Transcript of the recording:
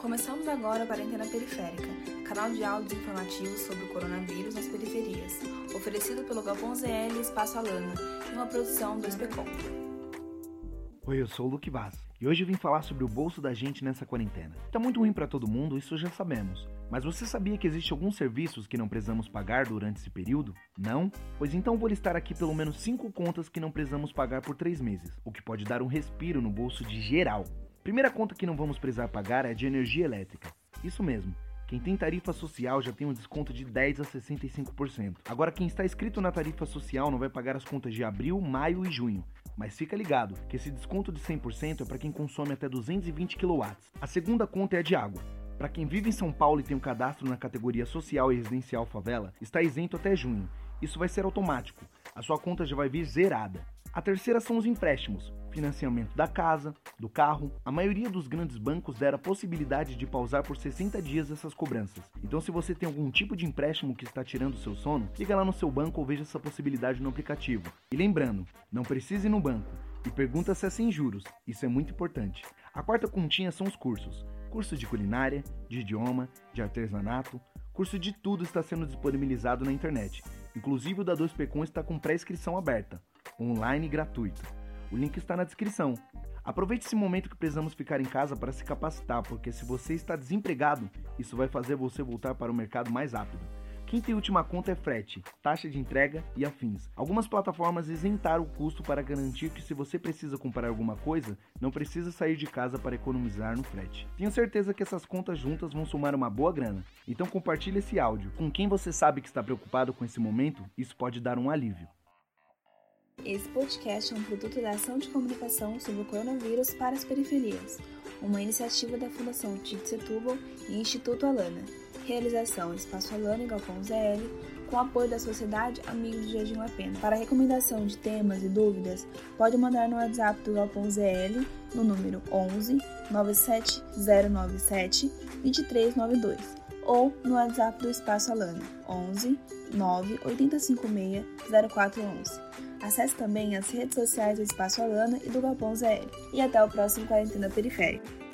Começamos agora a Quarentena Periférica, canal de áudios informativos sobre o coronavírus nas periferias, oferecido pelo Galpão ZL Espaço Alana, em uma produção do SPCOM. Oi, eu sou o Luke Vaz e hoje vim falar sobre o bolso da gente nessa quarentena. Tá muito ruim para todo mundo, isso já sabemos. Mas você sabia que existe alguns serviços que não precisamos pagar durante esse período? Não? Pois então vou listar aqui pelo menos 5 contas que não precisamos pagar por 3 meses, o que pode dar um respiro no bolso de geral. Primeira conta que não vamos precisar pagar é de energia elétrica. Isso mesmo. Quem tem tarifa social já tem um desconto de 10 a 65%. Agora, quem está inscrito na tarifa social não vai pagar as contas de abril, maio e junho. Mas fica ligado que esse desconto de 100% é para quem consome até 220 kW. A segunda conta é a de água. Para quem vive em São Paulo e tem um cadastro na categoria social e residencial favela, está isento até junho. Isso vai ser automático. A sua conta já vai vir zerada. A terceira são os empréstimos, financiamento da casa, do carro. A maioria dos grandes bancos deram a possibilidade de pausar por 60 dias essas cobranças. Então, se você tem algum tipo de empréstimo que está tirando o seu sono, liga lá no seu banco ou veja essa possibilidade no aplicativo. E lembrando, não precise ir no banco e pergunta se é sem juros, isso é muito importante. A quarta continha são os cursos: curso de culinária, de idioma, de artesanato, curso de tudo está sendo disponibilizado na internet. Inclusive o da 2PCOM está com pré-inscrição aberta online e gratuito. O link está na descrição. Aproveite esse momento que precisamos ficar em casa para se capacitar, porque se você está desempregado, isso vai fazer você voltar para o mercado mais rápido. Quinta e última conta é frete, taxa de entrega e afins. Algumas plataformas isentaram o custo para garantir que se você precisa comprar alguma coisa, não precisa sair de casa para economizar no frete. Tenho certeza que essas contas juntas vão somar uma boa grana. Então compartilhe esse áudio. Com quem você sabe que está preocupado com esse momento, isso pode dar um alívio. Esse podcast é um produto da ação de comunicação sobre o coronavírus para as periferias, uma iniciativa da Fundação Tite Setúbal e Instituto Alana. Realização Espaço Alana e Galpão ZL, com apoio da Sociedade Amigos do Jardim La Pena. Para recomendação de temas e dúvidas, pode mandar no WhatsApp do Galpão ZL no número 11 97097 2392 ou no WhatsApp do Espaço Alana 11 98556 0411. Acesse também as redes sociais do Espaço Alana e do Galpão ZL. E até o próximo Quarentena Periférica.